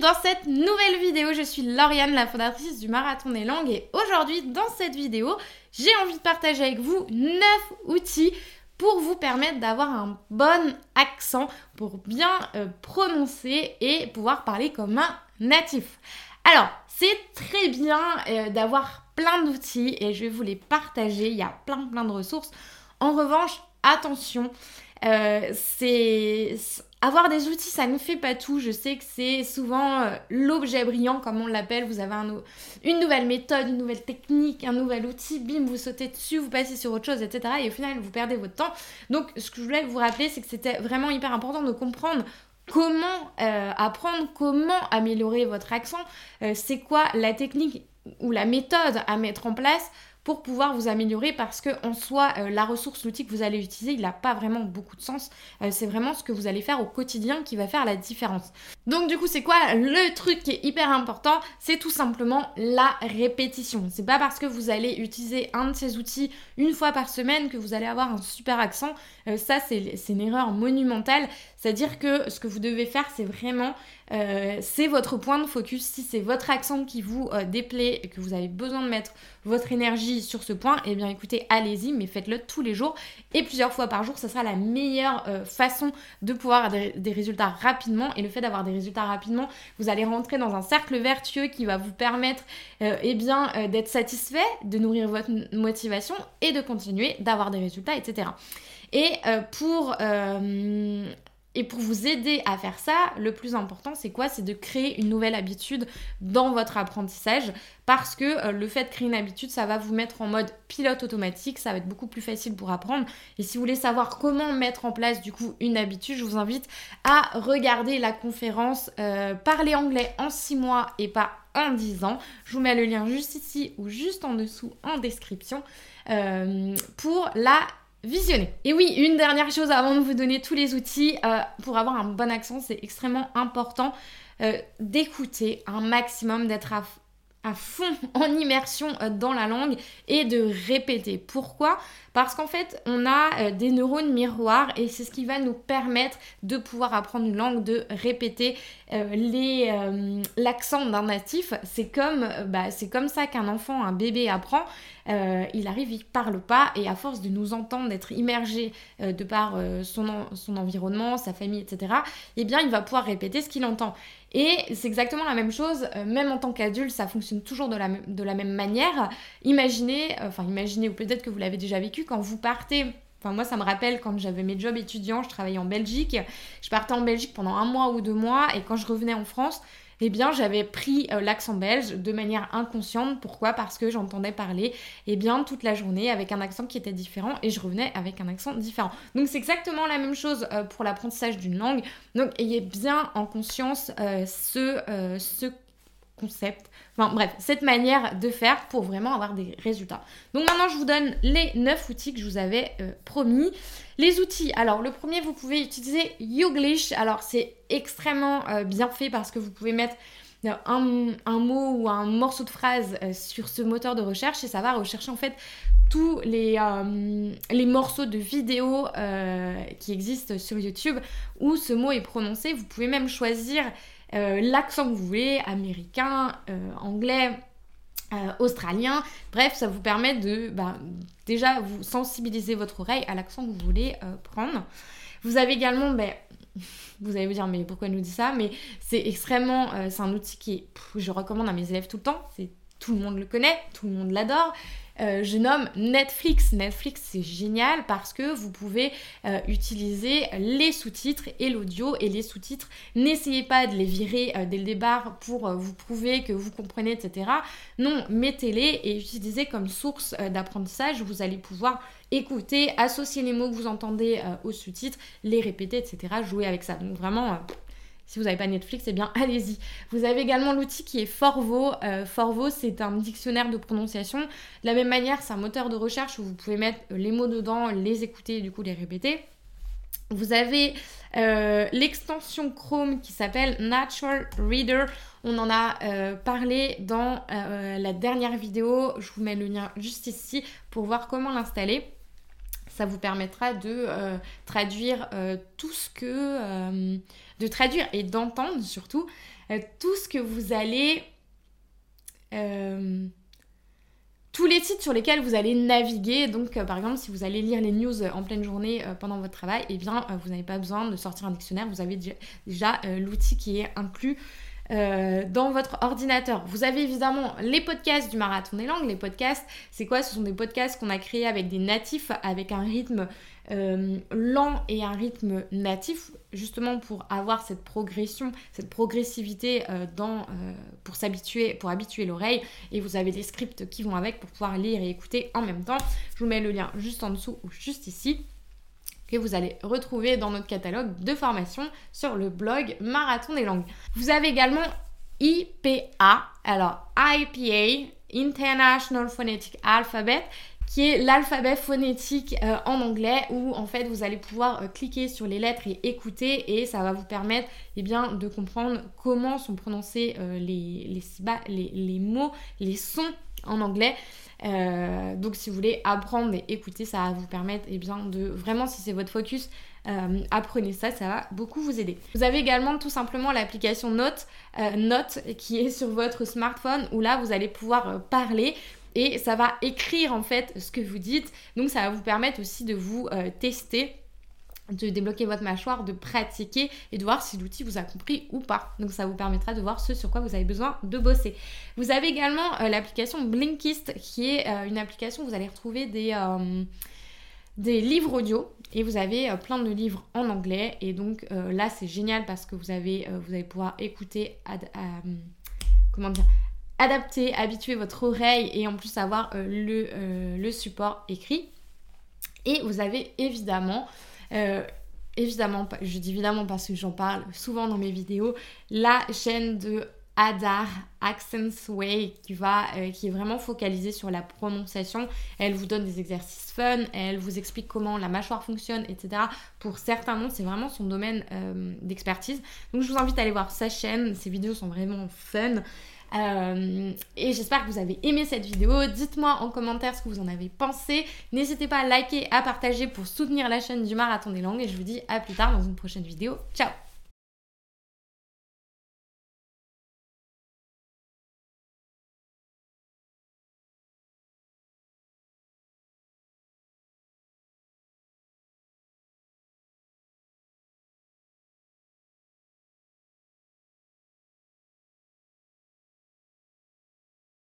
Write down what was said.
dans cette nouvelle vidéo. Je suis Lauriane, la fondatrice du Marathon des Langues et aujourd'hui dans cette vidéo, j'ai envie de partager avec vous 9 outils pour vous permettre d'avoir un bon accent, pour bien euh, prononcer et pouvoir parler comme un natif. Alors, c'est très bien euh, d'avoir plein d'outils et je vais vous les partager, il y a plein plein de ressources. En revanche, attention, euh, c'est avoir des outils, ça ne fait pas tout. Je sais que c'est souvent euh, l'objet brillant, comme on l'appelle. Vous avez une nouvelle méthode, une nouvelle technique, un nouvel outil, bim, vous sautez dessus, vous passez sur autre chose, etc. Et au final, vous perdez votre temps. Donc, ce que je voulais vous rappeler, c'est que c'était vraiment hyper important de comprendre comment euh, apprendre, comment améliorer votre accent, c'est quoi la technique ou la méthode à mettre en place pour pouvoir vous améliorer parce que en soi, euh, la ressource, l'outil que vous allez utiliser, il n'a pas vraiment beaucoup de sens. Euh, c'est vraiment ce que vous allez faire au quotidien qui va faire la différence. Donc du coup, c'est quoi le truc qui est hyper important? C'est tout simplement la répétition. C'est pas parce que vous allez utiliser un de ces outils une fois par semaine que vous allez avoir un super accent. Euh, ça, c'est une erreur monumentale. C'est-à-dire que ce que vous devez faire, c'est vraiment, c'est votre point de focus. Si c'est votre accent qui vous déplaît et que vous avez besoin de mettre votre énergie sur ce point, eh bien écoutez, allez-y, mais faites-le tous les jours et plusieurs fois par jour. Ce sera la meilleure euh, façon de pouvoir avoir des, résultats rapidement. Et le fait d'avoir des résultats rapidement, vous allez rentrer dans un cercle vertueux qui va vous permettre euh, eh bien euh, d'être satisfait, de nourrir votre motivation et de continuer d'avoir des résultats, etc. Et pour et pour vous aider à faire ça, le plus important, c'est quoi? C'est de créer une nouvelle habitude dans votre apprentissage parce que euh, le fait de créer une habitude, ça va vous mettre en mode pilote automatique, ça va être beaucoup plus facile pour apprendre. Et si vous voulez savoir comment mettre en place du coup une habitude, je vous invite à regarder la conférence euh, Parler anglais en 6 mois et pas en 10 ans. Je vous mets le lien juste ici ou juste en dessous en description euh, pour la visionner. Et oui, une dernière chose avant de vous donner tous les outils euh, pour avoir un bon accent, c'est extrêmement important euh, d'écouter un maximum, d'être à, fond en immersion euh, dans la langue et de répéter. Pourquoi? Parce qu'en fait, on a des neurones miroirs et c'est ce qui va nous permettre de pouvoir apprendre une langue, de répéter l'accent d'un natif. C'est bah, comme ça qu'un enfant, un bébé apprend. Il arrive, il parle pas et à force de nous entendre, d'être immergé de par son, son environnement, sa famille, etc., eh bien, il va pouvoir répéter ce qu'il entend. Et c'est exactement la même chose, euh, même en tant qu'adulte, ça fonctionne toujours de la, de la même manière. Imaginez, euh, enfin imaginez, ou peut-être que vous l'avez déjà vécu, quand vous partez Enfin, moi, ça me rappelle quand j'avais mes jobs étudiants, je travaillais en Belgique. Je partais en Belgique pendant un mois ou deux mois et quand je revenais en France, eh bien j'avais pris euh, l'accent belge de manière inconsciente. Pourquoi? Parce que j'entendais parler eh bien toute la journée avec un accent qui était différent et je revenais avec un accent différent. Donc c'est exactement la même chose euh, pour l'apprentissage d'une langue. Donc ayez bien en conscience euh, ce, ce concept, enfin bref, cette manière de faire pour vraiment avoir des résultats. Donc maintenant je vous donne les 9 outils que je vous avais euh, promis. Les outils, alors le premier vous pouvez utiliser Youglish, alors c'est extrêmement euh, bien fait parce que vous pouvez mettre euh, un, mot ou un morceau de phrase sur ce moteur de recherche et ça va rechercher en fait tous les, les morceaux de vidéos qui existent sur YouTube où ce mot est prononcé. Vous pouvez même choisir euh, l'accent que vous voulez, américain, euh, anglais, euh, australien. Bref, ça vous permet de bah, déjà vous sensibiliser votre oreille à l'accent que vous voulez prendre. Vous avez également, ben, vous allez vous dire, mais pourquoi elle nous dit ça? Mais c'est extrêmement, c'est un outil qui, je recommande à mes élèves tout le temps. C'est tout le monde le connaît, tout le monde l'adore. Euh, je nomme Netflix. Netflix, c'est génial parce que vous pouvez euh, utiliser les sous-titres et l'audio et les sous-titres. N'essayez pas de les virer euh, dès le départ pour vous prouver que vous comprenez, etc. Non, mettez-les et utilisez comme source d'apprentissage. Vous allez pouvoir écouter, associer les mots que vous entendez aux sous-titres, les répéter, etc. Jouer avec ça. Donc vraiment, si vous n'avez pas Netflix, eh bien allez-y. Vous avez également l'outil qui est Forvo. Euh, Forvo, c'est un dictionnaire de prononciation. De la même manière, c'est un moteur de recherche où vous pouvez mettre les mots dedans, les écouter et du coup les répéter. Vous avez euh, l'extension Chrome qui s'appelle Natural Reader. On en a euh, parlé dans la dernière vidéo. Je vous mets le lien juste ici pour voir comment l'installer. Ça vous permettra de traduire tout ce que... de traduire et d'entendre surtout tout ce que vous allez tous les sites sur lesquels vous allez naviguer. Donc, euh, par exemple, si vous allez lire les news euh, en pleine journée euh, pendant votre travail, eh bien, vous n'avez pas besoin de sortir un dictionnaire. Vous avez déjà, l'outil qui est inclus dans votre ordinateur. Vous avez évidemment les podcasts du Marathon des langues. Les podcasts, c'est quoi? Ce sont des podcasts qu'on a créés avec des natifs, avec un rythme euh, lent et un rythme natif, justement pour avoir cette progression, cette progressivité euh, euh, pour s'habituer, pour habituer l'oreille. Et vous avez des scripts qui vont avec pour pouvoir lire et écouter en même temps. Je vous mets le lien juste en dessous ou juste ici vous allez retrouver dans notre catalogue de formation sur le blog Marathon des langues. Vous avez également IPA, alors IPA, International Phonetic Alphabet, qui est l'alphabet phonétique euh, en anglais où en fait vous allez pouvoir euh, cliquer sur les lettres et écouter et ça va vous permettre eh bien, de comprendre comment sont prononcés euh, les, les, les, mots, les sons en anglais. donc si vous voulez apprendre et écouter, ça va vous permettre eh bien, de vraiment si c'est votre focus, apprenez ça, ça va beaucoup vous aider. Vous avez également tout simplement l'application Note, Note qui est sur votre smartphone où là vous allez pouvoir parler et ça va écrire en fait ce que vous dites. Donc ça va vous permettre aussi de vous euh, tester de débloquer votre mâchoire, de pratiquer et de voir si l'outil vous a compris ou pas. Donc ça vous permettra de voir ce sur quoi vous avez besoin de bosser. Vous avez également euh, l'application Blinkist qui est euh, une application où vous allez retrouver des, des livres audio et vous avez plein de livres en anglais et donc là c'est génial parce que vous avez vous allez pouvoir écouter comment dire adapter, habituer votre oreille et en plus avoir euh, le, euh, le, support écrit. Et vous avez évidemment, euh, je dis évidemment parce que j'en parle souvent dans mes vidéos, la chaîne de Adar Accents Way qui, va, qui est vraiment focalisée sur la prononciation. Elle vous donne des exercices fun, elle vous explique comment la mâchoire fonctionne, etc. Pour certains noms, c'est vraiment son domaine d'expertise. Donc je vous invite à aller voir sa chaîne, ses vidéos sont vraiment fun. Euh, et j'espère que vous avez aimé cette vidéo. Dites-moi en commentaire ce que vous en avez pensé. N'hésitez pas à liker, à partager pour soutenir la chaîne du Marathon des langues. Et je vous dis à plus tard dans une prochaine vidéo. Ciao